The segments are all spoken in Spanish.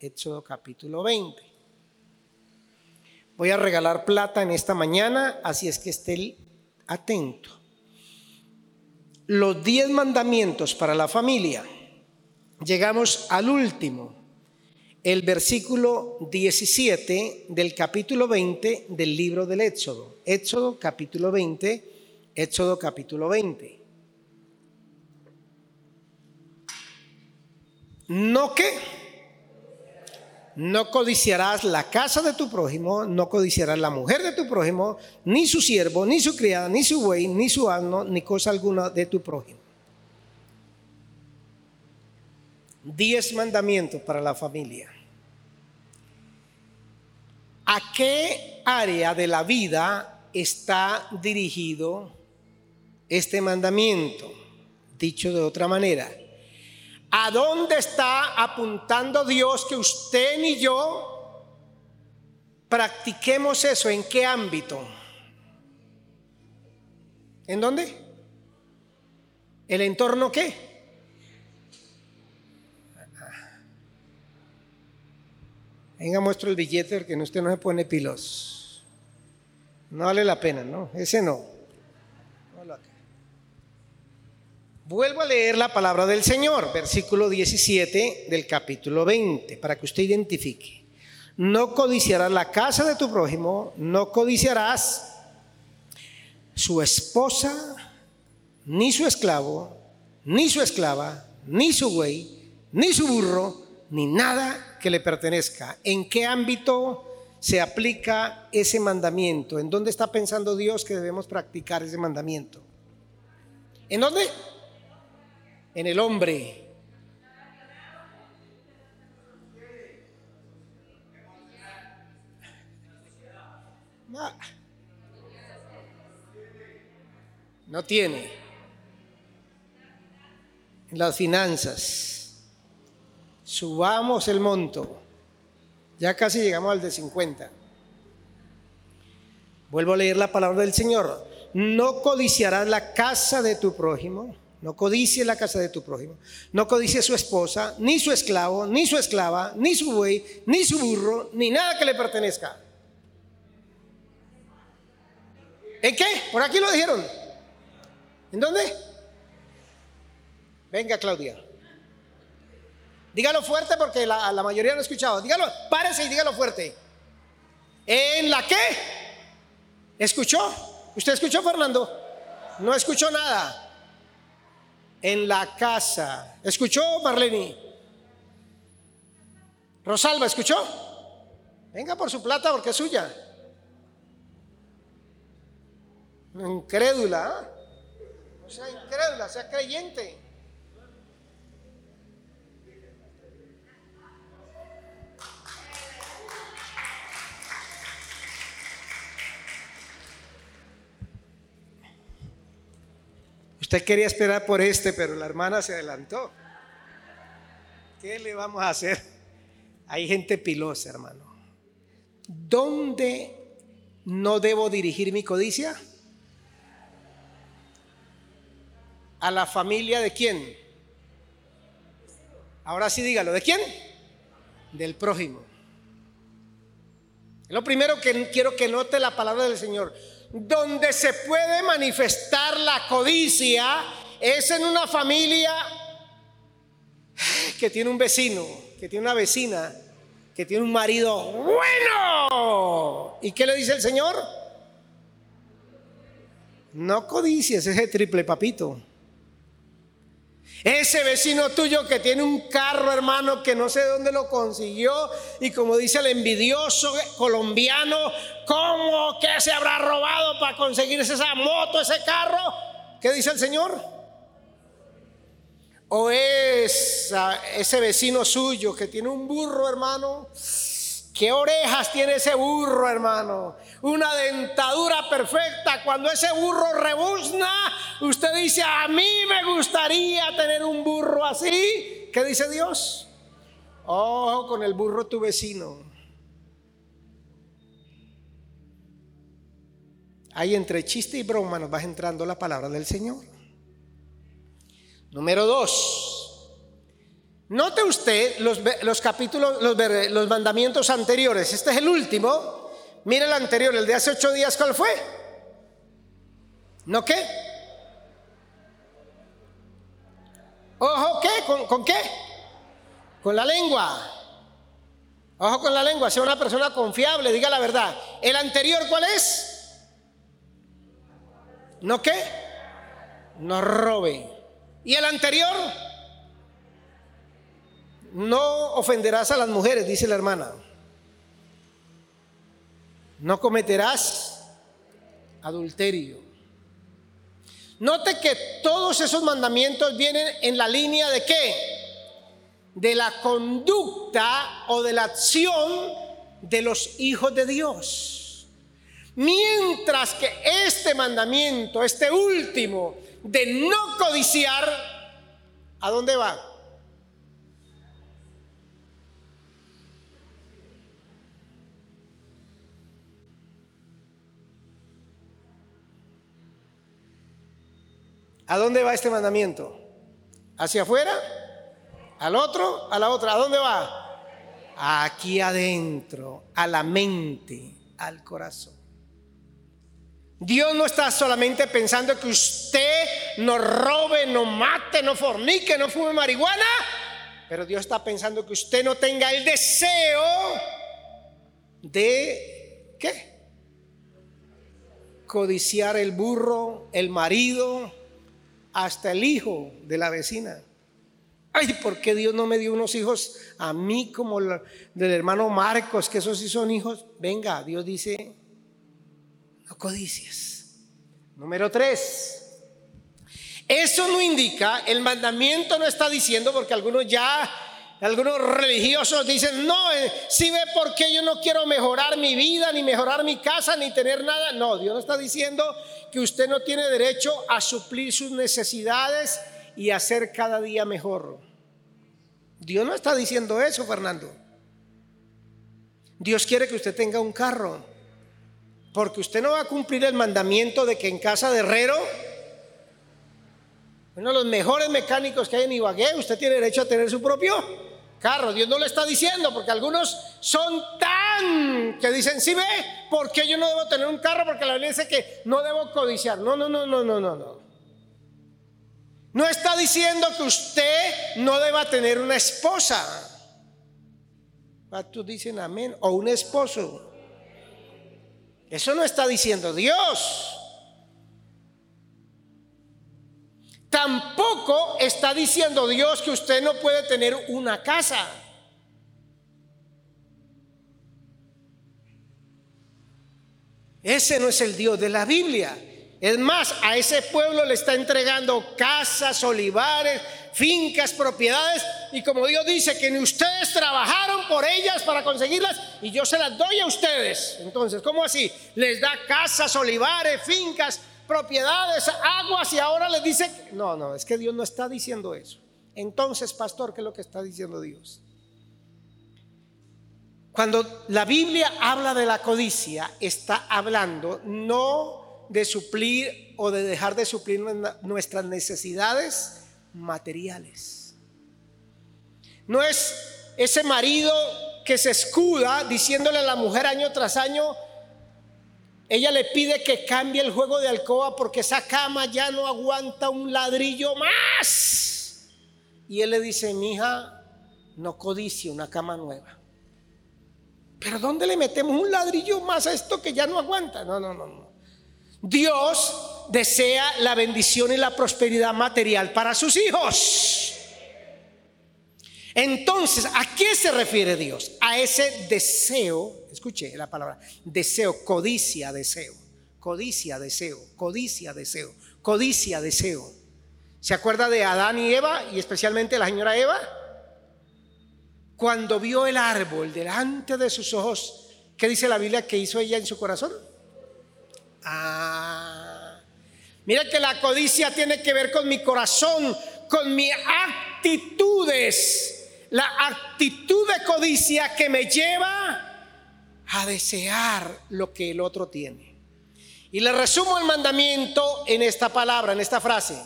Éxodo capítulo 20. Voy a regalar plata en esta mañana, así es que esté atento. Los diez mandamientos para la familia. Llegamos al último, el versículo 17 del capítulo 20 del libro del Éxodo. Éxodo capítulo 20, Éxodo capítulo 20. No que no codiciarás la casa de tu prójimo, no codiciarás la mujer de tu prójimo, ni su siervo, ni su criada, ni su buey, ni su asno, ni cosa alguna de tu prójimo. Diez mandamientos para la familia. ¿A qué área de la vida está dirigido este mandamiento? Dicho de otra manera, ¿A dónde está apuntando Dios que usted ni yo practiquemos eso? ¿En qué ámbito? ¿En dónde? ¿El entorno qué? Venga, muestro el billete porque usted no se pone pilos. No vale la pena, ¿no? Ese no. Vuelvo a leer la palabra del Señor, versículo 17 del capítulo 20, para que usted identifique. No codiciarás la casa de tu prójimo, no codiciarás su esposa, ni su esclavo, ni su esclava, ni su buey, ni su burro, ni nada que le pertenezca. ¿En qué ámbito se aplica ese mandamiento? ¿En dónde está pensando Dios que debemos practicar ese mandamiento? ¿En dónde? En el hombre. No, tiene. En las finanzas. Subamos el monto. Ya casi llegamos al de 50. Vuelvo a leer la palabra del Señor. No codiciarás la casa de tu prójimo no codicie la casa de tu prójimo. No codicie su esposa, ni su esclavo, ni su esclava, ni su buey, ni su burro, ni nada que le pertenezca. ¿En qué? Por aquí lo dijeron. ¿En dónde? Venga, Claudia. Dígalo fuerte porque la, la mayoría no ha escuchado. Dígalo, párese y dígalo fuerte. ¿En la qué? ¿Escuchó? ¿Usted escuchó, Fernando? No escuchó nada en la casa. ¿Escuchó, Marlene? Rosalba, ¿escuchó? Venga por su plata porque es suya. Incrédula. ¿eh? No sea incrédula, sea creyente. Quería esperar por este, pero la hermana se adelantó. ¿Qué le vamos a hacer? Hay gente pilosa, hermano. ¿Dónde no debo dirigir mi codicia? ¿A la familia de quién? Ahora sí dígalo, ¿de quién? Del prójimo. Lo primero que quiero que note la palabra del Señor donde se puede manifestar la codicia es en una familia que tiene un vecino, que tiene una vecina, que tiene un marido bueno. ¿Y qué le dice el Señor? No codicies ese triple papito. Ese vecino tuyo que tiene un carro, hermano, que no sé de dónde lo consiguió. Y como dice el envidioso colombiano, ¿cómo que se habrá robado para conseguir esa moto, ese carro? ¿Qué dice el Señor? O es ese vecino suyo que tiene un burro, hermano. ¿Qué orejas tiene ese burro, hermano? una dentadura perfecta, cuando ese burro rebuzna, usted dice, a mí me gustaría tener un burro así. ¿Qué dice Dios? Ojo con el burro tu vecino. Ahí entre chiste y broma nos va entrando la palabra del Señor. Número dos, Note usted los, los capítulos, los, los mandamientos anteriores. Este es el último. Mire el anterior, el de hace ocho días, ¿cuál fue? ¿No qué? ¿Ojo qué? ¿Con, ¿Con, qué? Con la lengua. Ojo con la lengua, sea una persona confiable, diga la verdad. ¿El anterior cuál es? ¿No qué? No robe. ¿Y el anterior? No ofenderás a las mujeres, dice la hermana. No cometerás adulterio. Note que todos esos mandamientos vienen en la línea de qué? De la conducta o de la acción de los hijos de Dios. Mientras que este mandamiento, este último, de no codiciar, ¿a dónde va? ¿A dónde va este mandamiento? ¿Hacia afuera? ¿Al otro? ¿A la otra? ¿A dónde va? Aquí adentro, a la mente, al corazón. Dios no está solamente pensando que usted no robe, no mate, no fornique, no fume marihuana, pero Dios está pensando que usted no tenga el deseo de, ¿qué? Codiciar el burro, el marido, hasta el hijo de la vecina. Ay, ¿por qué Dios no me dio unos hijos a mí como del hermano Marcos, que esos sí son hijos? Venga, Dios dice, no codicias. Número tres. Eso no indica, el mandamiento no está diciendo, porque algunos ya algunos religiosos dicen, no, eh, si ve por qué yo no quiero mejorar mi vida, ni mejorar mi casa, ni tener nada. No, Dios no está diciendo que usted no tiene derecho a suplir sus necesidades y hacer cada día mejor. Dios no está diciendo eso, Fernando. Dios quiere que usted tenga un carro, porque usted no va a cumplir el mandamiento de que en casa de herrero, uno de los mejores mecánicos que hay en Ibagué, usted tiene derecho a tener su propio carro. Dios no le está diciendo, porque algunos son tan que dicen, si ve, ¿por qué yo no debo tener un carro? Porque la Biblia dice que no debo codiciar. No, no, no, no, no, no, no. No está diciendo que usted no deba tener una esposa. Tú dicen amén. O un esposo. Eso no está diciendo Dios. Tampoco está diciendo Dios que usted no puede tener una casa. Ese no es el Dios de la Biblia. Es más, a ese pueblo le está entregando casas, olivares, fincas, propiedades. Y como Dios dice que ni ustedes trabajaron por ellas para conseguirlas y yo se las doy a ustedes. Entonces, ¿cómo así? Les da casas, olivares, fincas, propiedades, aguas y ahora les dice, no, no, es que Dios no está diciendo eso. Entonces, pastor, ¿qué es lo que está diciendo Dios? Cuando la Biblia habla de la codicia, está hablando no de suplir o de dejar de suplir nuestras necesidades materiales. No es ese marido que se escuda diciéndole a la mujer año tras año, ella le pide que cambie el juego de alcoba porque esa cama ya no aguanta un ladrillo más. Y él le dice, mi hija, no codicie una cama nueva. Pero ¿dónde le metemos un ladrillo más a esto que ya no aguanta? No, no, no, no. Dios desea la bendición y la prosperidad material para sus hijos. Entonces, ¿a qué se refiere Dios? A ese deseo, escuche la palabra, deseo, codicia, deseo, codicia, deseo, codicia, deseo, codicia, deseo. ¿Se acuerda de Adán y Eva y especialmente la señora Eva? Cuando vio el árbol delante de sus ojos, ¿qué dice la Biblia que hizo ella en su corazón? Ah, mira que la codicia tiene que ver con mi corazón, con mis actitudes la actitud de codicia que me lleva a desear lo que el otro tiene. Y le resumo el mandamiento en esta palabra, en esta frase.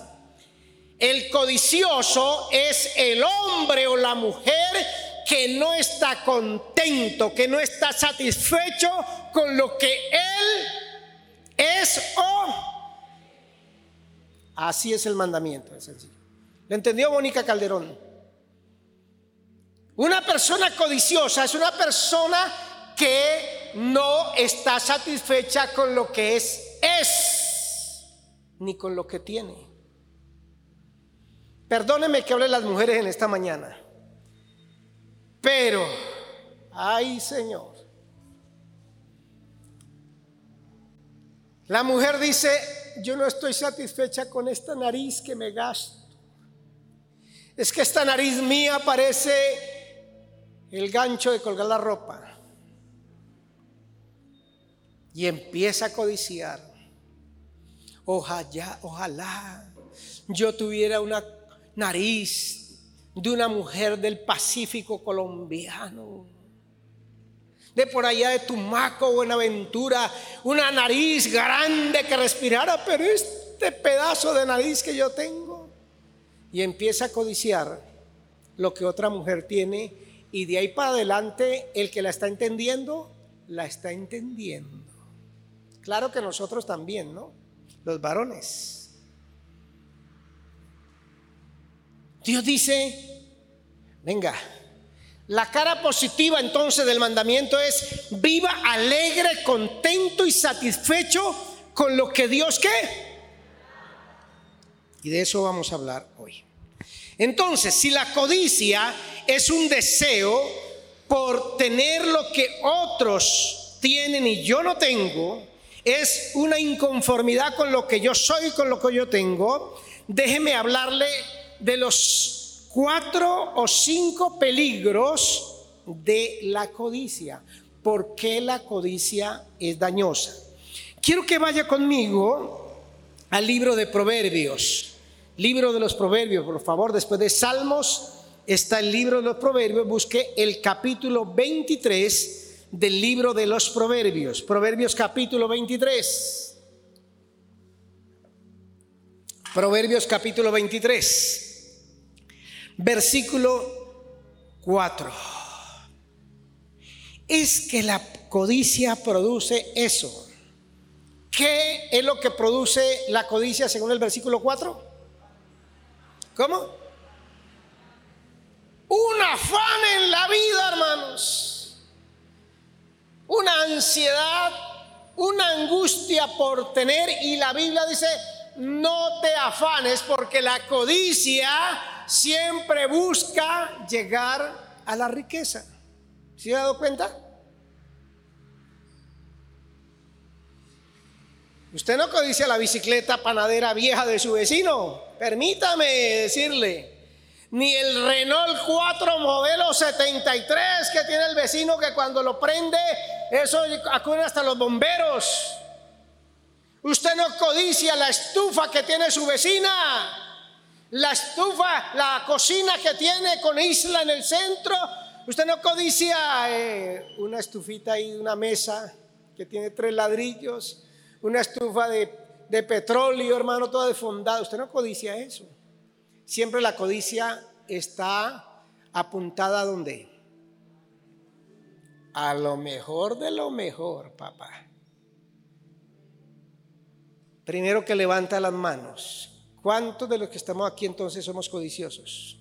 El codicioso es el hombre o la mujer que no está contento, que no está satisfecho con lo que él es o... Así es el mandamiento, es sencillo. ¿Lo entendió Mónica Calderón? Una persona codiciosa es una persona que no está satisfecha con lo que es, es, ni con lo que tiene. Perdóneme que hable las mujeres en esta mañana. Pero, ay Señor, la mujer dice, yo no estoy satisfecha con esta nariz que me gasto. Es que esta nariz mía parece el gancho de colgar la ropa. Y empieza a codiciar. Ojalá, ojalá yo tuviera una nariz de una mujer del Pacífico colombiano, de por allá de Tumaco, Buenaventura, una nariz grande que respirara, pero este pedazo de nariz que yo tengo, y empieza a codiciar lo que otra mujer tiene, y de ahí para adelante el que la está entendiendo, la está entendiendo. Claro que nosotros también, ¿no? Los varones. Dios dice, venga, la cara positiva entonces del mandamiento es viva alegre, contento y satisfecho con lo que Dios qué. Y de eso vamos a hablar hoy. Entonces, si la codicia es un deseo por tener lo que otros tienen y yo no tengo, es una inconformidad con lo que yo soy, con lo que yo tengo, déjeme hablarle de los cuatro o cinco peligros de la codicia. ¿Por qué la codicia es dañosa? Quiero que vaya conmigo al libro de Proverbios. Libro de los Proverbios, por favor, después de Salmos está el libro de los Proverbios. Busque el capítulo 23 del libro de los Proverbios. Proverbios capítulo 23. Proverbios capítulo 23 versículo 4. Es que la codicia produce eso. ¿Qué es lo que produce la codicia según el versículo 4? ¿Cómo? Un afán en la vida, hermanos. Una ansiedad, una angustia por tener. Y la Biblia dice, no te afanes porque la codicia siempre busca llegar a la riqueza. ¿Se ha dado cuenta? Usted no codicia la bicicleta panadera vieja de su vecino. Permítame decirle. Ni el Renault 4 modelo 73 que tiene el vecino que cuando lo prende, eso acude hasta los bomberos. Usted no codicia la estufa que tiene su vecina la estufa, la cocina que tiene con isla en el centro. Usted no codicia eh, una estufita y una mesa que tiene tres ladrillos, una estufa de, de petróleo, hermano, toda defondada. Usted no codicia eso. Siempre la codicia está apuntada a dónde? A lo mejor de lo mejor, papá. Primero que levanta las manos ¿Cuántos de los que estamos aquí entonces somos codiciosos?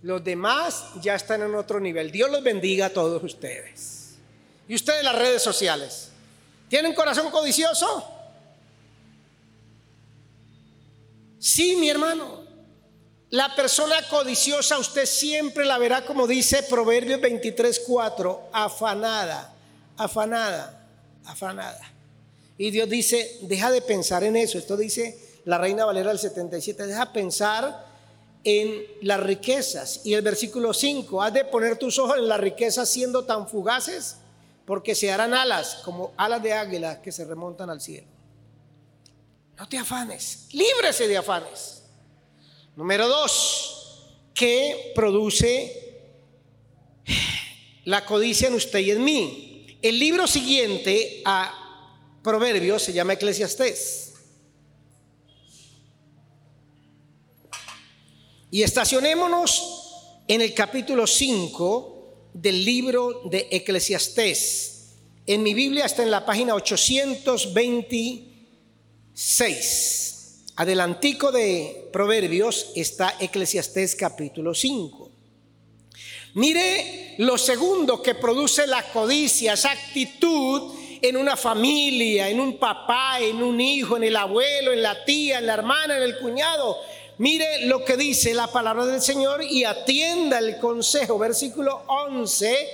Los demás ya están en otro nivel. Dios los bendiga a todos ustedes. Y ustedes las redes sociales. ¿Tienen corazón codicioso? Sí, mi hermano. La persona codiciosa usted siempre la verá como dice Proverbios 23:4, afanada, afanada, afanada. Y Dios dice, deja de pensar en eso. Esto dice la Reina Valera del 77, deja pensar en las riquezas. Y el versículo 5, has de poner tus ojos en las riquezas siendo tan fugaces, porque se harán alas como alas de águila que se remontan al cielo. No te afanes, líbrese de afanes. Número 2, ¿qué produce la codicia en usted y en mí? El libro siguiente a Proverbios se llama Eclesiastés. Y estacionémonos en el capítulo 5 del libro de Eclesiastés. En mi Biblia está en la página 826. Adelantico de Proverbios está Eclesiastés capítulo 5. Mire lo segundo que produce la codicia, esa actitud en una familia, en un papá, en un hijo, en el abuelo, en la tía, en la hermana, en el cuñado. Mire lo que dice la palabra del Señor y atienda el consejo. Versículo 11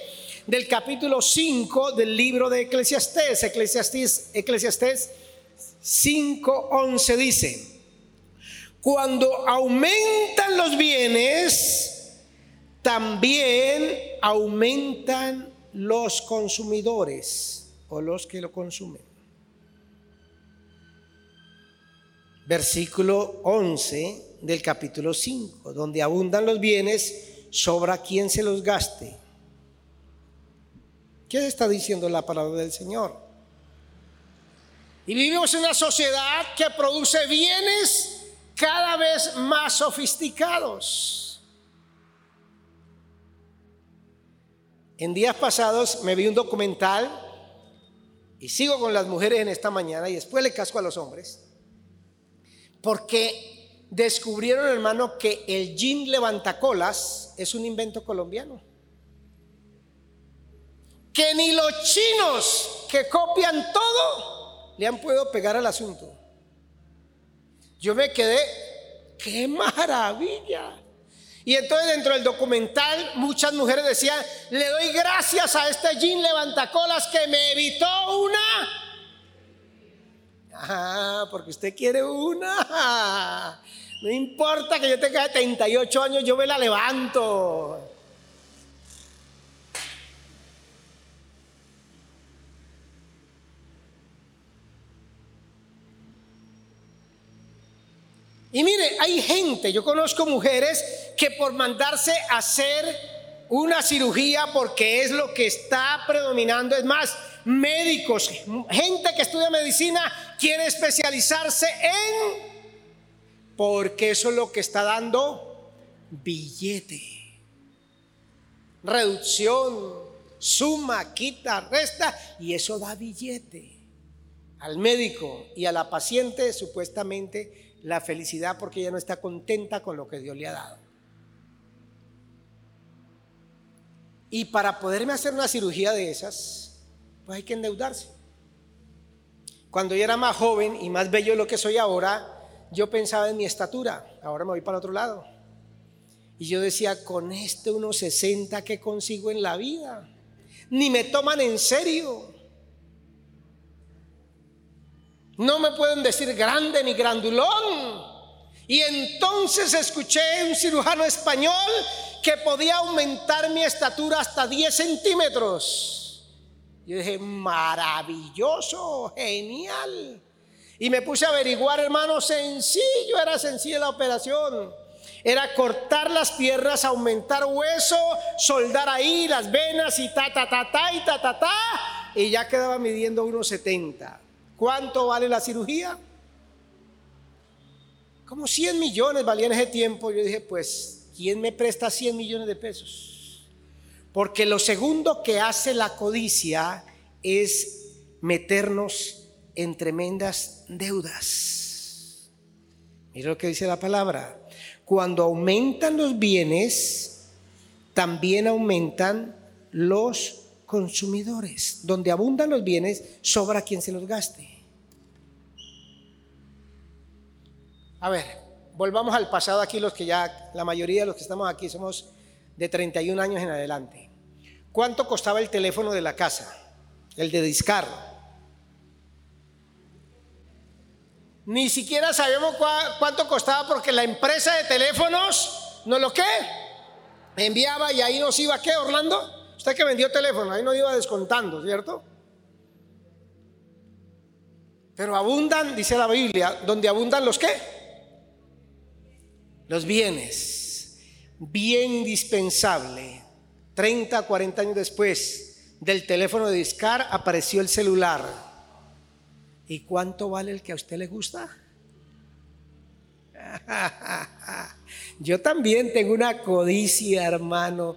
del capítulo 5 del libro de Eclesiastés. Eclesiastés, Eclesiastés 5.11 dice, cuando aumentan los bienes, también aumentan los consumidores o los que lo consumen. Versículo 11 del capítulo 5, donde abundan los bienes, sobra quien se los gaste. ¿Qué está diciendo la palabra del Señor? Y vivimos en una sociedad que produce bienes cada vez más sofisticados. En días pasados me vi un documental y sigo con las mujeres en esta mañana y después le casco a los hombres porque descubrieron, hermano, que el jean levantacolas es un invento colombiano. Que ni los chinos que copian todo le han podido pegar al asunto. Yo me quedé, qué maravilla. Y entonces dentro del documental muchas mujeres decían, le doy gracias a este jean levantacolas que me evitó una Ah, porque usted quiere una. No importa que yo tenga 38 años, yo me la levanto. Y mire, hay gente, yo conozco mujeres que por mandarse a hacer una cirugía porque es lo que está predominando, es más, médicos, gente que estudia medicina quiere especializarse en, porque eso es lo que está dando billete. Reducción, suma, quita, resta, y eso da billete. Al médico y a la paciente supuestamente la felicidad porque ella no está contenta con lo que Dios le ha dado. Y para poderme hacer una cirugía de esas, pues hay que endeudarse. Cuando yo era más joven y más bello de lo que soy ahora, yo pensaba en mi estatura, ahora me voy para el otro lado. Y yo decía, con este 1,60 que consigo en la vida, ni me toman en serio. No me pueden decir grande ni grandulón. Y entonces escuché un cirujano español que podía aumentar mi estatura hasta 10 centímetros. Yo dije, maravilloso, genial. Y me puse a averiguar, hermano, sencillo, era sencilla la operación. Era cortar las piernas, aumentar hueso, soldar ahí las venas y ta, ta, ta, ta, y ta, ta, ta. Y ya quedaba midiendo 1,70. ¿Cuánto vale la cirugía? Como 100 millones valía ese tiempo. Yo dije, pues, ¿quién me presta 100 millones de pesos? Porque lo segundo que hace la codicia es meternos en tremendas deudas. Mira lo que dice la palabra. Cuando aumentan los bienes, también aumentan los consumidores. Donde abundan los bienes, sobra quien se los gaste. A ver, volvamos al pasado aquí, los que ya, la mayoría de los que estamos aquí somos de 31 años en adelante. ¿Cuánto costaba el teléfono de la casa? El de Discar. Ni siquiera sabemos cuánto costaba porque la empresa de teléfonos no lo que enviaba y ahí nos iba qué, Orlando. Usted que vendió teléfono, ahí nos iba descontando, ¿cierto? Pero abundan, dice la Biblia, donde abundan los qué? Los bienes bien indispensable. 30, 40 años después del teléfono de Discar apareció el celular. ¿Y cuánto vale el que a usted le gusta? Yo también tengo una codicia, hermano.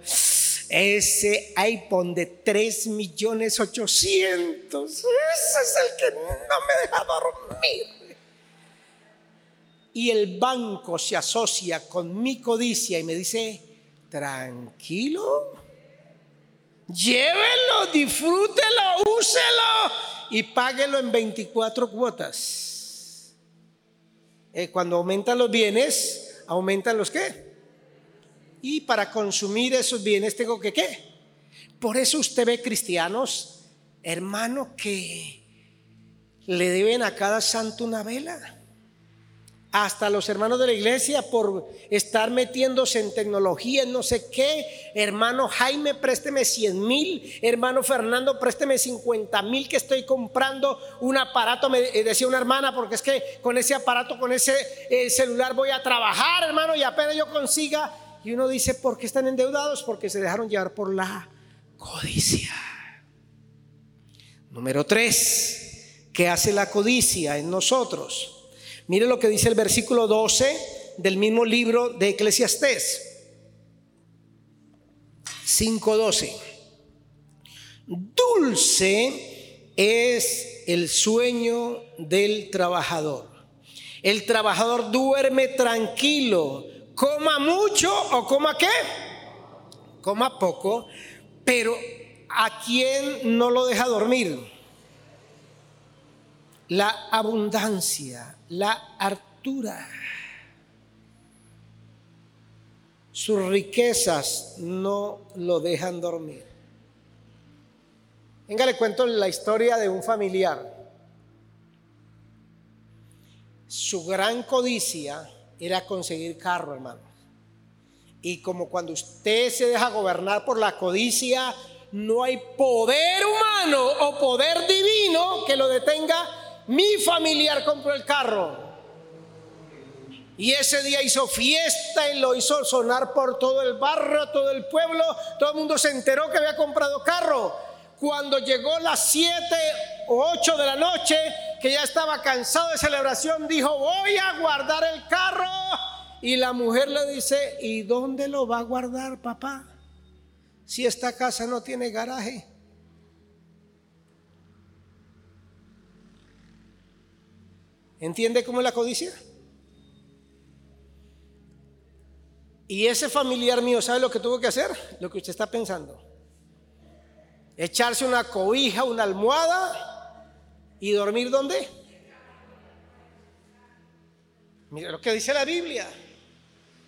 Ese iPhone de 3 millones 800. Ese es el que no me deja dormir. Y el banco se asocia con mi codicia y me dice, tranquilo, llévelo, disfrútelo, úselo y páguelo en 24 cuotas. Eh, cuando aumentan los bienes, aumentan los qué? Y para consumir esos bienes tengo que qué? Por eso usted ve cristianos, hermano, que le deben a cada santo una vela hasta los hermanos de la iglesia por estar metiéndose en tecnología, en no sé qué. Hermano Jaime, présteme 100 mil. Hermano Fernando, présteme 50 mil que estoy comprando un aparato, me decía una hermana, porque es que con ese aparato, con ese eh, celular voy a trabajar, hermano, y apenas yo consiga. Y uno dice, ¿por qué están endeudados? Porque se dejaron llevar por la codicia. Número tres, ¿qué hace la codicia en nosotros? Mire lo que dice el versículo 12 del mismo libro de Eclesiastés. 5.12. Dulce es el sueño del trabajador. El trabajador duerme tranquilo, coma mucho o coma qué? Coma poco, pero ¿a quién no lo deja dormir? La abundancia, la hartura. Sus riquezas no lo dejan dormir. Venga, le cuento la historia de un familiar. Su gran codicia era conseguir carro, hermano. Y como cuando usted se deja gobernar por la codicia, no hay poder humano o poder divino que lo detenga mi familiar compró el carro. Y ese día hizo fiesta y lo hizo sonar por todo el barrio, todo el pueblo. Todo el mundo se enteró que había comprado carro. Cuando llegó las 7 o 8 de la noche, que ya estaba cansado de celebración, dijo, voy a guardar el carro. Y la mujer le dice, ¿y dónde lo va a guardar, papá? Si esta casa no tiene garaje. ¿Entiende cómo es la codicia? Y ese familiar mío, ¿sabe lo que tuvo que hacer? Lo que usted está pensando. Echarse una cobija, una almohada y dormir ¿dónde? Mira lo que dice la Biblia.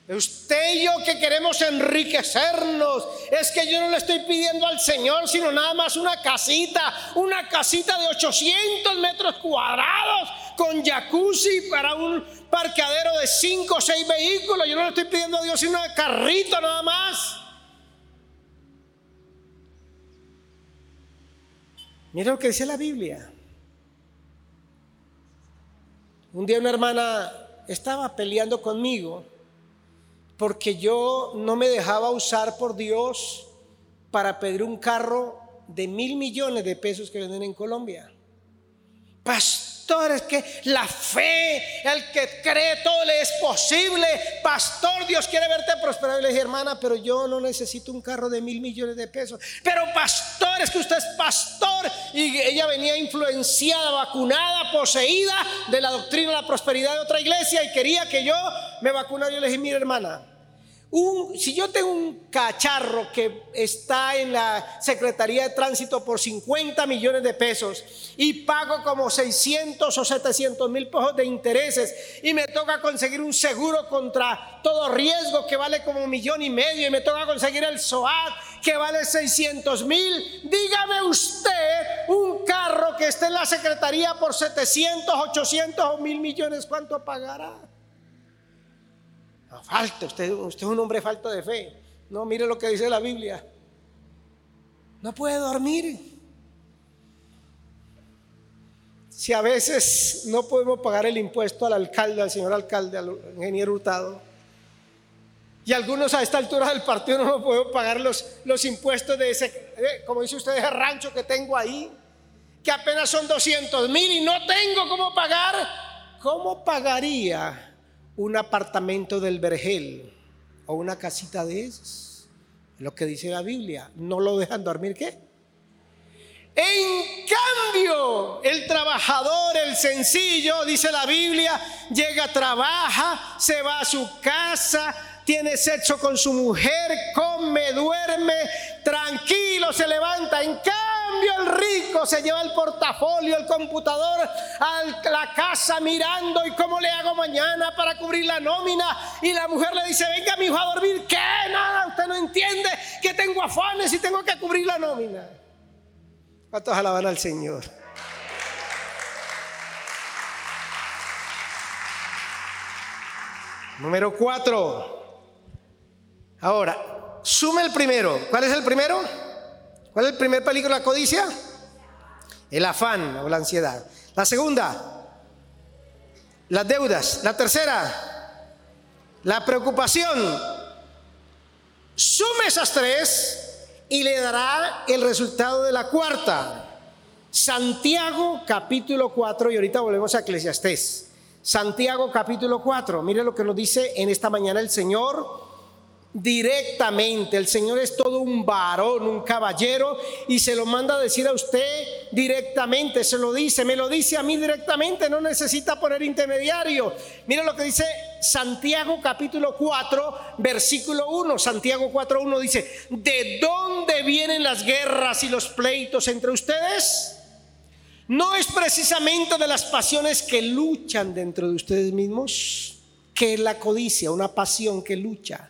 Usted y yo que queremos enriquecernos, es que yo no le estoy pidiendo al Señor, sino nada más una casita, una casita de 800 metros cuadrados con jacuzzi para un parqueadero de 5 o 6 vehículos. Yo no le estoy pidiendo a Dios sino un carrito nada más. Mira lo que dice la Biblia. Un día una hermana estaba peleando conmigo porque yo no me dejaba usar por Dios para pedir un carro de mil millones de pesos que venden en Colombia. Pastor, es que la fe, el que cree todo le es posible. Pastor, Dios quiere verte prosperar. Y le dije, hermana, pero yo no necesito un carro de mil millones de pesos. Pero pastor, es que usted es pastor. Y ella venía influenciada, vacunada, poseída de la doctrina de la prosperidad de otra iglesia y quería que yo me vacunara. Yo le dije, mira hermana, si yo tengo un cacharro que está en la Secretaría de Tránsito por 50 millones de pesos y pago como 600 o 700 mil pesos de intereses y me toca conseguir un seguro contra todo riesgo que vale como un millón y medio y me toca conseguir el SOAT que vale 600 mil, dígame usted un carro que esté en la Secretaría por 700, 800 o mil millones, ¿cuánto pagará? Falta, usted, usted es un hombre falto de fe. No, mire lo que dice la Biblia. No puede dormir. Si a veces no podemos pagar el impuesto al alcalde, al señor alcalde, al ingeniero Hurtado, y algunos a esta altura del partido no podemos pagar los, los impuestos de ese, eh, como dice usted, ese rancho que tengo ahí, que apenas son 200 mil y no tengo cómo pagar, ¿cómo pagaría un apartamento del Vergel o una casita de esas. Lo que dice la Biblia, no lo dejan dormir, ¿qué? En cambio, el trabajador, el sencillo, dice la Biblia, llega, trabaja, se va a su casa, tiene sexo con su mujer, come, duerme, tranquilo, se levanta. En cambio, el rico se lleva el portafolio, el computador a la casa mirando y cómo le hago mañana para cubrir la nómina. Y la mujer le dice, venga mi hijo a dormir. ¿Qué? Nada, usted no entiende que tengo afanes y tengo que cubrir la nómina. ¿Cuántos alaban al Señor? Número cuatro. Ahora, sume el primero. ¿Cuál es el primero? ¿Cuál es el primer peligro de la codicia? El afán o la ansiedad. La segunda, las deudas. La tercera, la preocupación. Sume esas tres y le dará el resultado de la cuarta. Santiago capítulo 4 y ahorita volvemos a Eclesiastés. Santiago capítulo 4. Mire lo que nos dice en esta mañana el Señor directamente. El Señor es todo un varón, un caballero, y se lo manda a decir a usted directamente, se lo dice, me lo dice a mí directamente, no necesita poner intermediario. Mira lo que dice Santiago capítulo 4, versículo 1. Santiago 4, 1 dice, ¿de dónde vienen las guerras y los pleitos entre ustedes? No es precisamente de las pasiones que luchan dentro de ustedes mismos, que es la codicia, una pasión que lucha.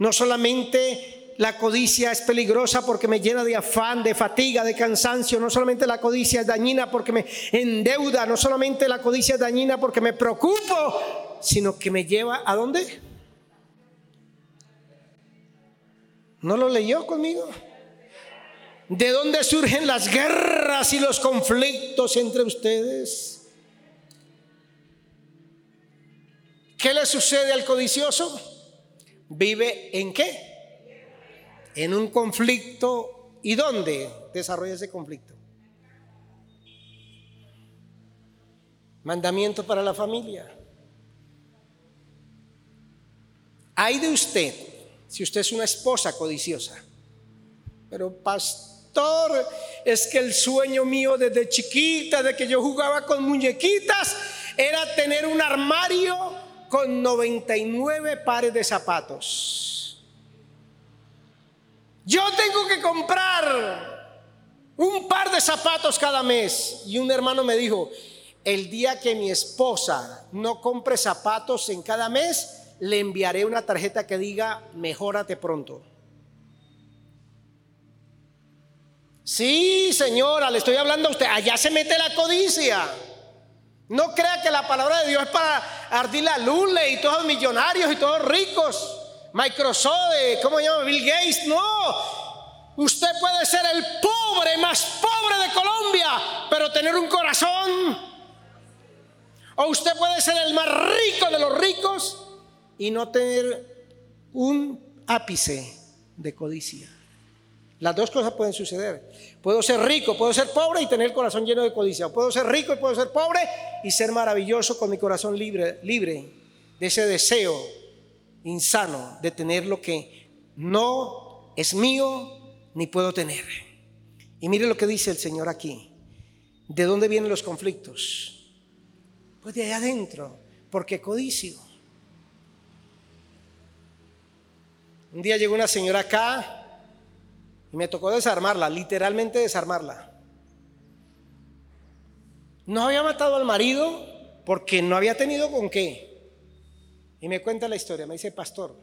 No solamente la codicia es peligrosa porque me llena de afán, de fatiga, de cansancio. No solamente la codicia es dañina porque me endeuda. No solamente la codicia es dañina porque me preocupo, sino que me lleva a dónde? ¿No lo leyó conmigo? ¿De dónde surgen las guerras y los conflictos entre ustedes? ¿Qué le sucede al codicioso? Vive en qué? En un conflicto. ¿Y dónde desarrolla ese conflicto? Mandamiento para la familia. Hay de usted, si usted es una esposa codiciosa, pero pastor, es que el sueño mío desde chiquita, de que yo jugaba con muñequitas, era tener un armario con 99 pares de zapatos. Yo tengo que comprar un par de zapatos cada mes. Y un hermano me dijo, el día que mi esposa no compre zapatos en cada mes, le enviaré una tarjeta que diga, mejórate pronto. Sí, señora, le estoy hablando a usted, allá se mete la codicia. No crea que la palabra de Dios es para ardir la Lule y todos millonarios y todos ricos. Microsoft, ¿cómo se llama? Bill Gates. No. Usted puede ser el pobre más pobre de Colombia, pero tener un corazón. O usted puede ser el más rico de los ricos y no tener un ápice de codicia. Las dos cosas pueden suceder. Puedo ser rico, puedo ser pobre y tener el corazón lleno de codicia. Puedo ser rico y puedo ser pobre y ser maravilloso con mi corazón libre, libre de ese deseo insano de tener lo que no es mío ni puedo tener. Y mire lo que dice el Señor aquí. ¿De dónde vienen los conflictos? Pues de allá adentro, porque codicio. Un día llegó una señora acá y me tocó desarmarla, literalmente desarmarla. No había matado al marido porque no había tenido con qué. Y me cuenta la historia, me dice, pastor,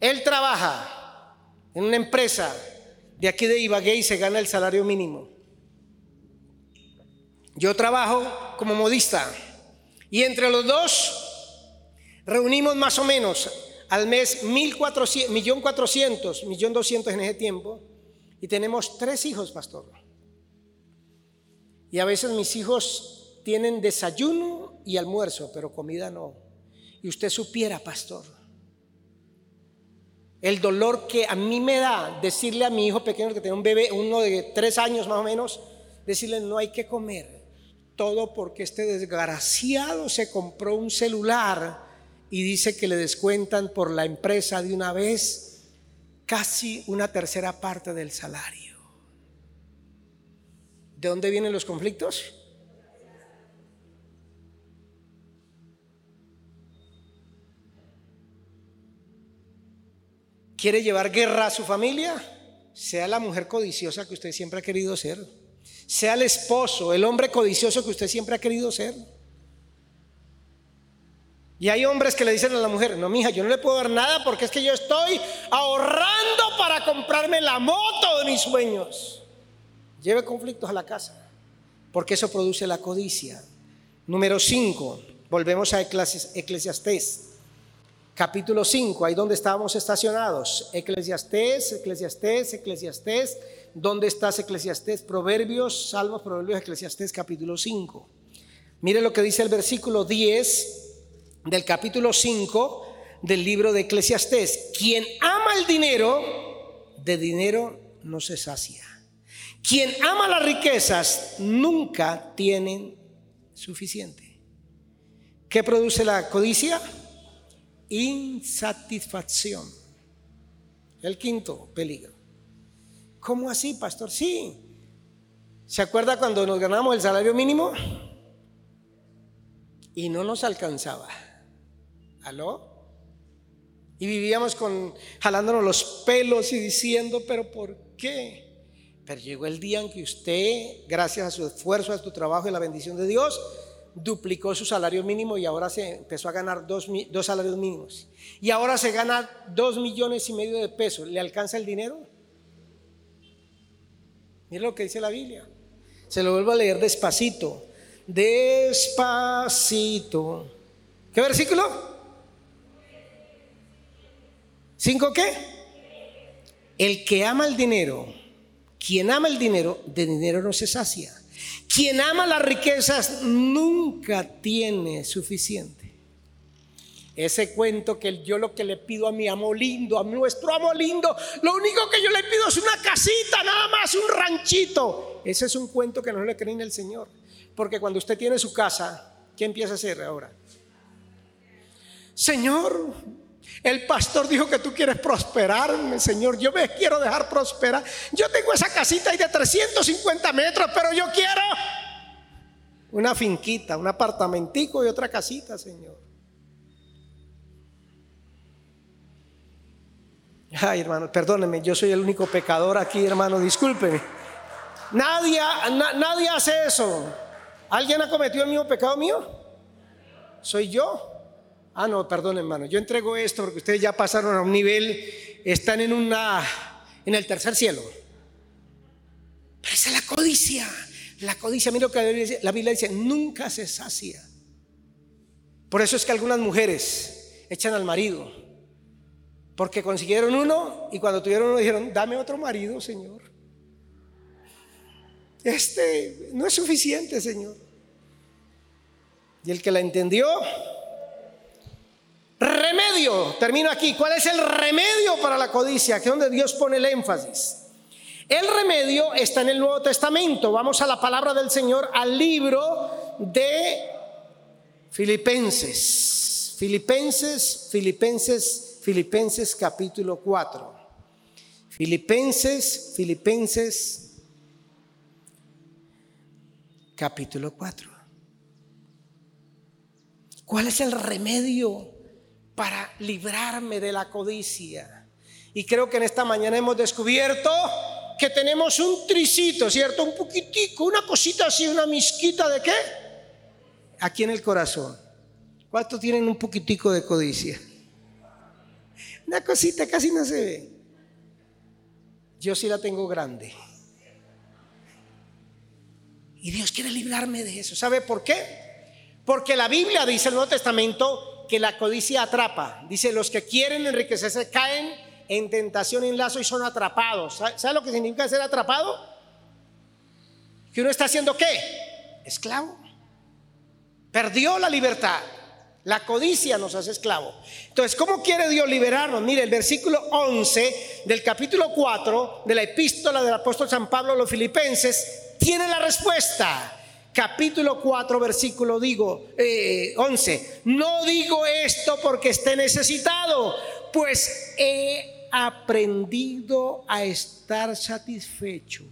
él trabaja en una empresa de aquí de Ibagué y se gana el salario mínimo. Yo trabajo como modista y entre los dos reunimos más o menos al mes mil cuatrocientos, millón cuatrocientos, millón doscientos en ese tiempo, y tenemos tres hijos, pastor. Y a veces mis hijos tienen desayuno y almuerzo, pero comida no. Y usted supiera, pastor, el dolor que a mí me da decirle a mi hijo pequeño que tiene un bebé, uno de tres años más o menos, decirle no hay que comer. Todo porque este desgraciado se compró un celular y dice que le descuentan por la empresa de una vez casi una tercera parte del salario. ¿De dónde vienen los conflictos? ¿Quiere llevar guerra a su familia? Sea la mujer codiciosa que usted siempre ha querido ser. Sea el esposo, el hombre codicioso que usted siempre ha querido ser. Y hay hombres que le dicen a la mujer, no, mija, yo no le puedo dar nada porque es que yo estoy ahorrando para comprarme la moto de mis sueños. Lleve conflictos a la casa, porque eso produce la codicia. Número 5, volvemos a Eclesiastés. Capítulo 5, ahí donde estábamos estacionados. Eclesiastés, Eclesiastés, Eclesiastés. ¿Dónde estás, Eclesiastés? Proverbios, Salmos, Proverbios, Eclesiastés, capítulo 5. Mire lo que dice el versículo 10 del capítulo 5 del libro de Eclesiastés. Quien ama el dinero, de dinero no se sacia. Quien ama las riquezas nunca tienen suficiente. ¿Qué produce la codicia? Insatisfacción. El quinto peligro. ¿Cómo así, pastor? Sí. ¿Se acuerda cuando nos ganamos el salario mínimo? Y no nos alcanzaba. ¿Aló? Y vivíamos con jalándonos los pelos y diciendo, pero ¿por qué? Pero llegó el día en que usted, gracias a su esfuerzo, a su trabajo y la bendición de Dios, duplicó su salario mínimo y ahora se empezó a ganar dos, dos salarios mínimos. Y ahora se gana dos millones y medio de pesos. ¿Le alcanza el dinero? Mira lo que dice la Biblia. Se lo vuelvo a leer despacito. Despacito. ¿Qué versículo? ¿Cinco qué? El que ama el dinero, quien ama el dinero, de dinero no se sacia. Quien ama las riquezas nunca tiene suficiente. Ese cuento que yo lo que le pido a mi amo lindo, a nuestro amo lindo, lo único que yo le pido es una casita, nada más, un ranchito. Ese es un cuento que no le creen el Señor. Porque cuando usted tiene su casa, ¿qué empieza a hacer ahora? Señor, el pastor dijo que tú quieres prosperarme, Señor. Yo me quiero dejar prosperar. Yo tengo esa casita ahí de 350 metros, pero yo quiero una finquita, un apartamentico y otra casita, Señor. Ay, hermano, perdóneme, yo soy el único pecador aquí, hermano, discúlpeme. Nadie, nadie hace eso. ¿Alguien ha cometido el mismo pecado mío? ¿Soy yo? Ah, no, perdón, hermano. Yo entrego esto porque ustedes ya pasaron a un nivel, están en una en el tercer cielo. Pero esa es la codicia. La codicia, mira lo que la Biblia dice, nunca se sacia. Por eso es que algunas mujeres echan al marido. Porque consiguieron uno y cuando tuvieron uno dijeron, dame otro marido, Señor. Este no es suficiente, Señor. Y el que la entendió, Remedio, termino aquí. ¿Cuál es el remedio para la codicia? Que donde Dios pone el énfasis. El remedio está en el Nuevo Testamento. Vamos a la palabra del Señor, al libro de Filipenses. Filipenses, Filipenses, Filipenses capítulo 4. Filipenses, Filipenses capítulo 4. ¿Cuál es el remedio? Para librarme de la codicia. Y creo que en esta mañana hemos descubierto que tenemos un tricito, ¿cierto? Un poquitico, una cosita así, una misquita de qué? Aquí en el corazón. ¿Cuántos tienen un poquitico de codicia? Una cosita casi no se ve. Yo sí la tengo grande. Y Dios quiere librarme de eso. ¿Sabe por qué? Porque la Biblia dice el Nuevo Testamento que la codicia atrapa. Dice, los que quieren enriquecerse caen en tentación y en lazo y son atrapados. ¿Sabe lo que significa ser atrapado? Que uno está haciendo qué? Esclavo. Perdió la libertad. La codicia nos hace esclavo. Entonces, ¿cómo quiere Dios liberarnos? Mire, el versículo 11 del capítulo 4 de la epístola del apóstol San Pablo a los filipenses tiene la respuesta. Capítulo 4, versículo digo, 11. Eh, no digo esto porque esté necesitado, pues he aprendido a estar satisfecho.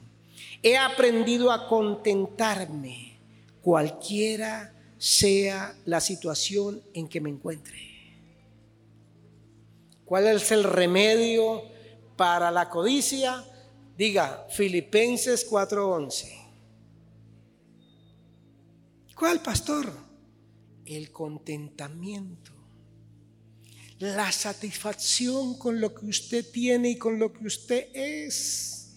He aprendido a contentarme, cualquiera sea la situación en que me encuentre. ¿Cuál es el remedio para la codicia? Diga, Filipenses 4:11. ¿Cuál pastor? El contentamiento. La satisfacción con lo que usted tiene y con lo que usted es.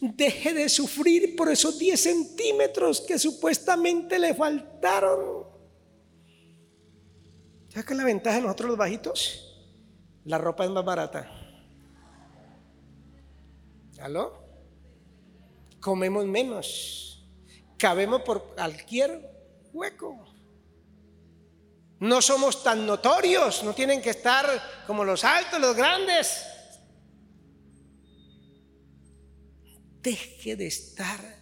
Deje de sufrir por esos 10 centímetros que supuestamente le faltaron. ¿Sabes qué es la ventaja de nosotros los bajitos? La ropa es más barata. ¿Aló? Comemos menos. Cabemos por cualquier hueco. No somos tan notorios, no tienen que estar como los altos, los grandes. Deje de estar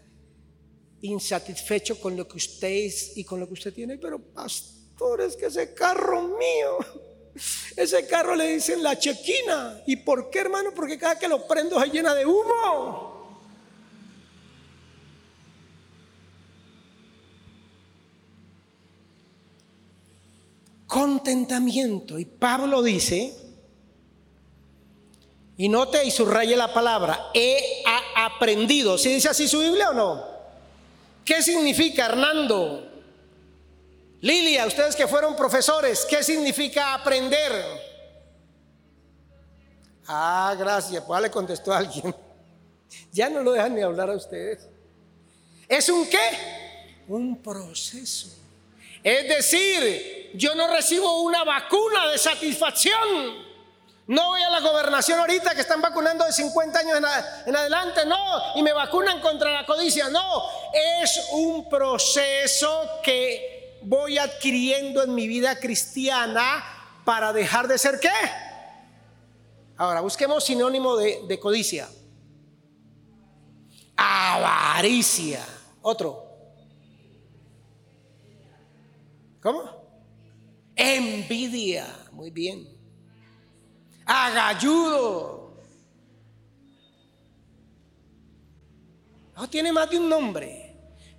insatisfecho con lo que usted es y con lo que usted tiene, pero pastor, es que ese carro mío, ese carro le dicen la chequina. ¿Y por qué, hermano? Porque cada que lo prendo se llena de humo. Contentamiento. Y Pablo dice, y note y subraye la palabra, he aprendido. ¿Si dice así su Biblia o no? ¿Qué significa, Hernando? Lilia, ustedes que fueron profesores, ¿qué significa aprender? Ah, gracias, pues le contestó a alguien. Ya no lo dejan ni hablar a ustedes. ¿Es un qué? Un proceso. Es decir, yo no recibo una vacuna de satisfacción. No voy a la gobernación ahorita que están vacunando de 50 años en, adelante, no, y me vacunan contra la codicia, no, es un proceso que voy adquiriendo en mi vida cristiana para dejar de ser qué. Ahora, busquemos sinónimo de, de codicia. Avaricia. Otro. ¿Cómo? Envidia. Muy bien. Agalludo. No tiene más de un nombre.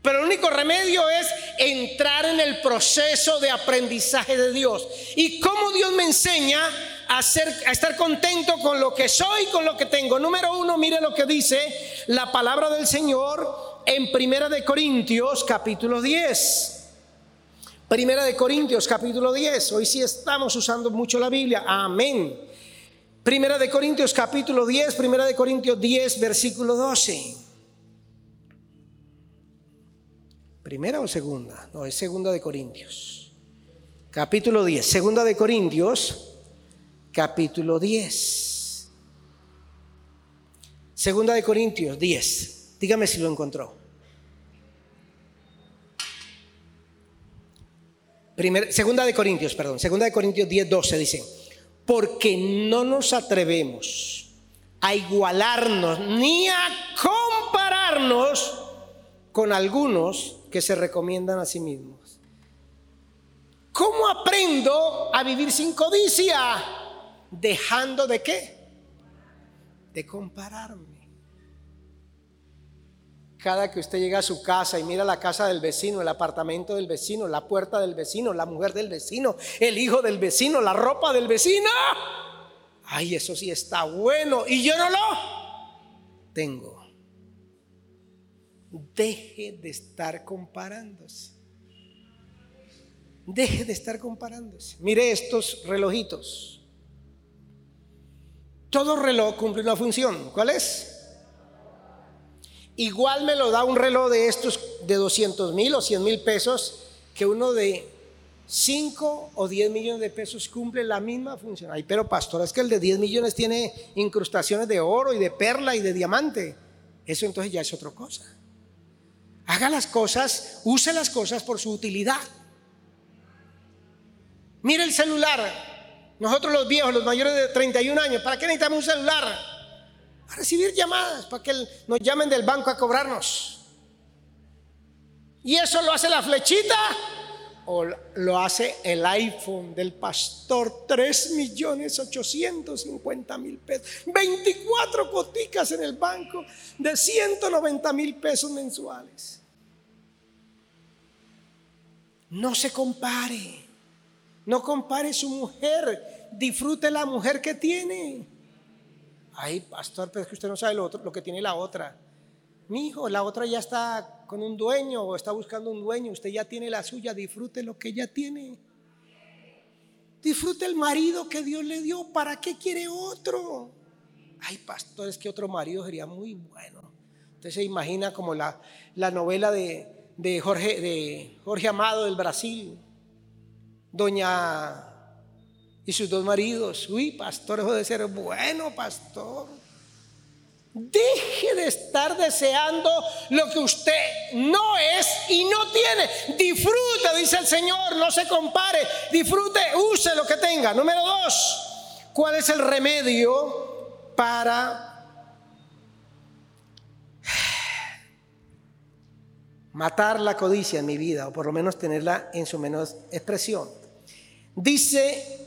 Pero el único remedio es entrar en el proceso de aprendizaje de Dios. ¿Y cómo Dios me enseña a, a estar contento con lo que soy, con lo que tengo? Número uno, mire lo que dice la palabra del Señor en Primera de Corintios capítulo 10. Primera de Corintios capítulo 10. Hoy sí estamos usando mucho la Biblia. Amén. Primera de Corintios capítulo 10, Primera de Corintios 10, versículo 12. ¿Primera o segunda? No, es segunda de Corintios. Capítulo 10. Segunda de Corintios, capítulo 10. Segunda de Corintios 10. Dígame si lo encontró. Segunda de Corintios, perdón, segunda de Corintios 10, 12 dice, porque no nos atrevemos a igualarnos ni a compararnos con algunos que se recomiendan a sí mismos. ¿Cómo aprendo a vivir sin codicia? Dejando de qué? De compararme. Cada que usted llega a su casa y mira la casa del vecino, el apartamento del vecino, la puerta del vecino, la mujer del vecino, el hijo del vecino, la ropa del vecino. Ay, eso sí está bueno. Y yo no lo tengo. Deje de estar comparándose. Deje de estar comparándose. Mire estos relojitos. Todo reloj cumple una función. ¿Cuál es? Igual me lo da un reloj de estos de 200 mil o 100 mil pesos que uno de 5 o 10 millones de pesos cumple la misma función. Ay, pero pastor, es que el de 10 millones tiene incrustaciones de oro y de perla y de diamante. Eso entonces ya es otra cosa. Haga las cosas, use las cosas por su utilidad. Mire el celular. Nosotros los viejos, los mayores de 31 años, ¿para qué necesitamos un celular? A recibir llamadas para que nos llamen del banco a cobrarnos. ¿Y eso lo hace la flechita? ¿O lo hace el iPhone del pastor? 3 millones 850 mil pesos. 24 coticas en el banco de 190 mil pesos mensuales. No se compare. No compare su mujer. Disfrute la mujer que tiene. Ay, pastor, pero es que usted no sabe lo, que tiene la otra. Mi hijo, la otra ya está con un dueño o está buscando un dueño. Usted ya tiene la suya. Disfrute lo que ella tiene. Disfrute el marido que Dios le dio. ¿Para qué quiere otro? Ay, pastor, es que otro marido sería muy bueno. Usted se imagina como la, la novela de, de Jorge, de Jorge Amado del Brasil, doña y sus dos maridos. Uy, pastor, eso de ser bueno, pastor. Deje de estar deseando lo que usted no es y no tiene. Disfrute, dice el Señor, no se compare. Disfrute, use lo que tenga. Número dos, ¿cuál es el remedio para matar la codicia en mi vida, o por lo menos tenerla en su menos expresión. Dice,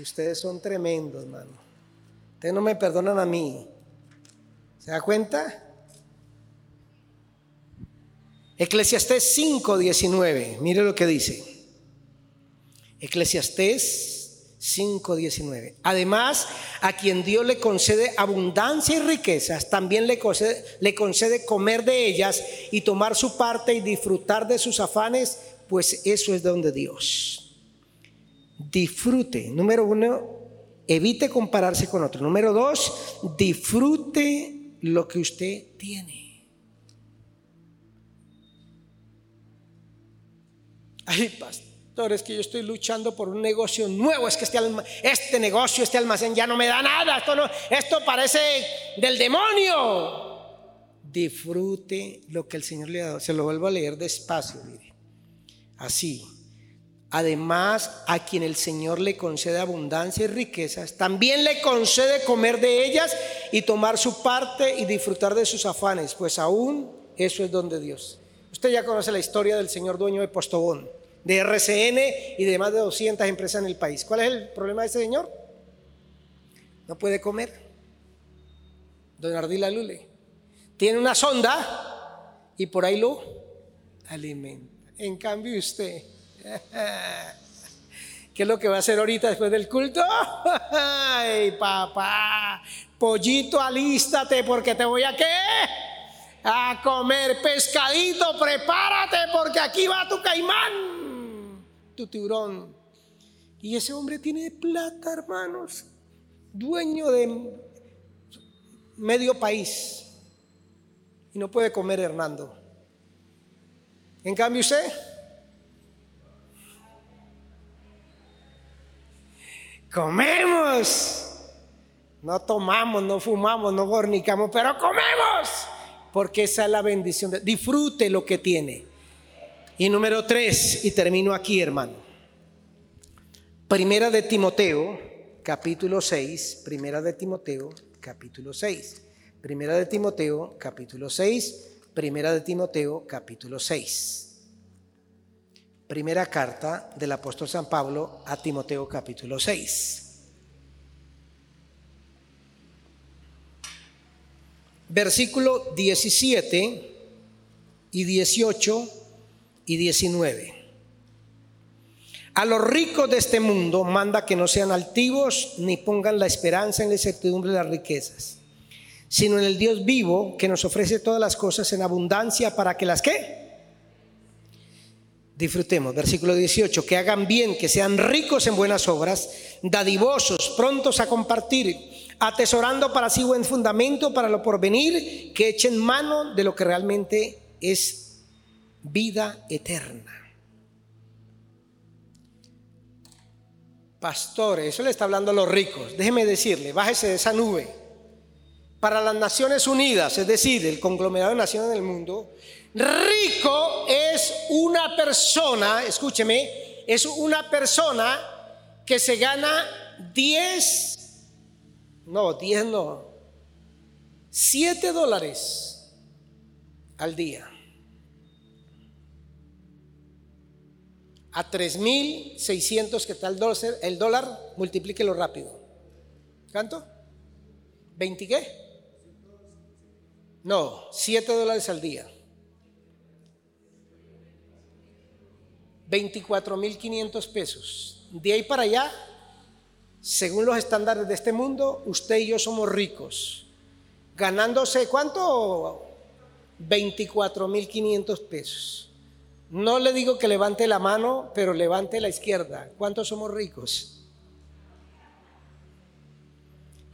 ustedes son tremendos, hermano. Ustedes no me perdonan a mí. ¿Se da cuenta? Eclesiastés 5:19, mire lo que dice. Eclesiastés 5.19. Además, a quien Dios le concede abundancia y riquezas, también le concede comer de ellas y tomar su parte y disfrutar de sus afanes, pues eso es donde Dios. Disfrute. Número uno, evite compararse con otro. Número dos, disfrute lo que usted tiene. Ay, pastor es que yo estoy luchando por un negocio nuevo, es que este, este negocio, este almacén ya no me da nada, esto, no, esto parece del demonio. Disfrute lo que el Señor le ha dado. Se lo vuelvo a leer despacio, mire. Así. Además, a quien el Señor le concede abundancia y riquezas, también le concede comer de ellas y tomar su parte y disfrutar de sus afanes, pues aún eso es donde Dios. Usted ya conoce la historia del señor dueño de Postobón de RCN y de más de 200 empresas en el país. ¿Cuál es el problema de ese señor? No puede comer. Don Ardila Lule. Tiene una sonda y por ahí lo alimenta. En cambio usted, ¿qué es lo que va a hacer ahorita después del culto? Ay, papá, pollito, alístate porque te voy a qué? A comer pescadito, prepárate porque aquí va tu caimán tu tiburón. Y ese hombre tiene plata, hermanos, dueño de medio país. Y no puede comer Hernando. En cambio usted, comemos. No tomamos, no fumamos, no fornicamos, pero comemos. Porque esa es la bendición. disfrute lo que tiene. Y número tres, y termino aquí, hermano. Primera de Timoteo, capítulo 6. Primera de Timoteo, capítulo 6. Primera de Timoteo, capítulo 6. Primera de Timoteo, capítulo 6. Primera carta del apóstol San Pablo a Timoteo, capítulo 6. Versículo 17 y 18 y 19. A los ricos de este mundo manda que no sean altivos ni pongan la esperanza en la incertidumbre de las riquezas, sino en el Dios vivo que nos ofrece todas las cosas en abundancia para que las que disfrutemos. Versículo 18, que hagan bien, que sean ricos en buenas obras, dadivosos, prontos a compartir, atesorando para sí buen fundamento para lo porvenir, que echen mano de lo que realmente es vida eterna. Pastores, eso le está hablando a los ricos. Déjeme decirle, bájese de esa nube. Para las Naciones Unidas, es decir, el conglomerado de naciones del mundo, Rico es una persona, escúcheme, es una persona que se gana 10, no, 10 no, 7 dólares al día. A 3.600 que está el dólar, el dólar, multiplíquelo rápido. ¿Cuánto? ¿20 qué? No, 7 dólares al día. 24.500 pesos. De ahí para allá, según los estándares de este mundo, usted y yo somos ricos. Ganándose, ¿cuánto? 24.500 pesos. No le digo que levante la mano, pero levante la izquierda. ¿Cuántos somos ricos?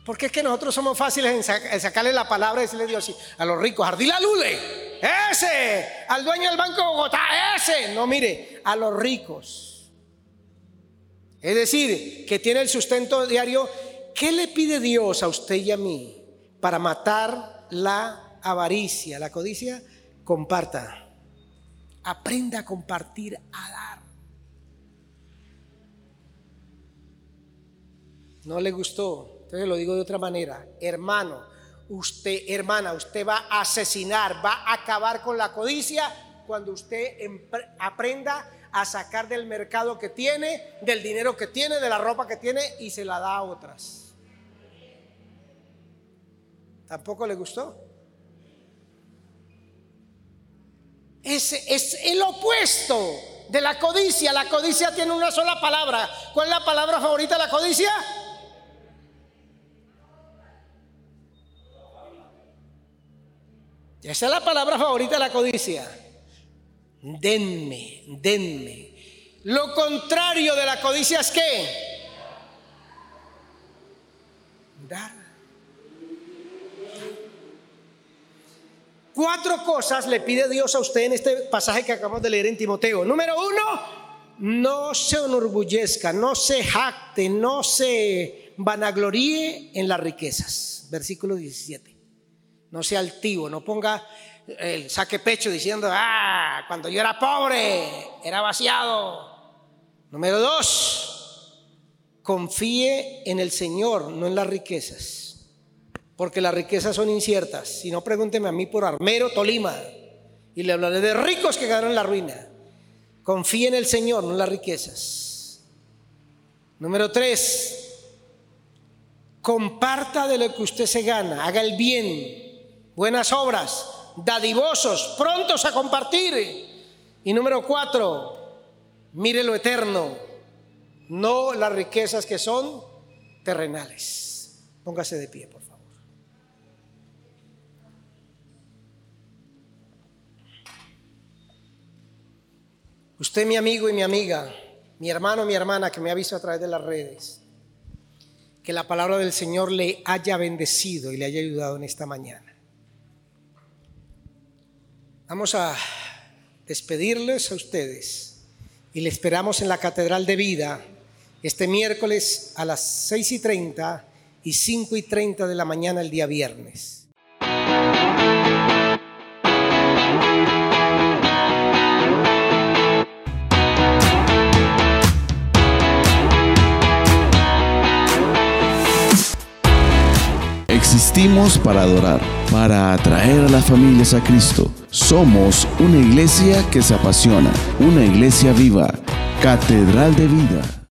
Porque es que nosotros somos fáciles en, sacarle la palabra y decirle a Dios a los ricos, Ardila Lule, ese, al dueño del Banco de Bogotá, ese. No, mire, a los ricos. Es decir, que tiene el sustento diario. ¿Qué le pide Dios a usted y a mí para matar la avaricia, la codicia? Comparta. Aprenda a compartir, a dar. ¿No le gustó? Entonces lo digo de otra manera. Hermano, usted, hermana, usted va a asesinar, va a acabar con la codicia cuando usted aprenda a sacar del mercado que tiene, del dinero que tiene, de la ropa que tiene y se la da a otras. ¿Tampoco le gustó? Es, es el opuesto de la codicia. La codicia tiene una sola palabra. ¿Cuál es la palabra favorita de la codicia? Esa es la palabra favorita de la codicia. Denme, denme. Lo contrario de la codicia es qué? Dar. Cuatro cosas le pide Dios a usted en este pasaje que acabamos de leer en Timoteo. Número uno, no se enorgullezca, no se jacte, no se vanagloríe en las riquezas. Versículo 17. No sea altivo, no ponga el saque pecho diciendo, ah, cuando yo era pobre, era vaciado. Número dos, confíe en el Señor, no en las riquezas porque las riquezas son inciertas. Si no, pregúnteme a mí por Armero, Tolima, y le hablaré de ricos que quedaron en la ruina. Confíe en el Señor, no en las riquezas. Número tres, comparta de lo que usted se gana, haga el bien, buenas obras, dadivosos, prontos a compartir. Y número cuatro, mire lo eterno, no las riquezas que son terrenales. Póngase de pie, por favor. Usted, mi amigo y mi amiga, mi hermano, mi hermana que me ha visto a través de las redes, que la palabra del Señor le haya bendecido y le haya ayudado en esta mañana. Vamos a despedirles a ustedes y le esperamos en la Catedral de Vida este miércoles a las 6 y 30 y 5 y 30 de la mañana el día viernes. Existimos para adorar, para atraer a las familias a Cristo. Somos una iglesia que se apasiona, una iglesia viva, catedral de vida.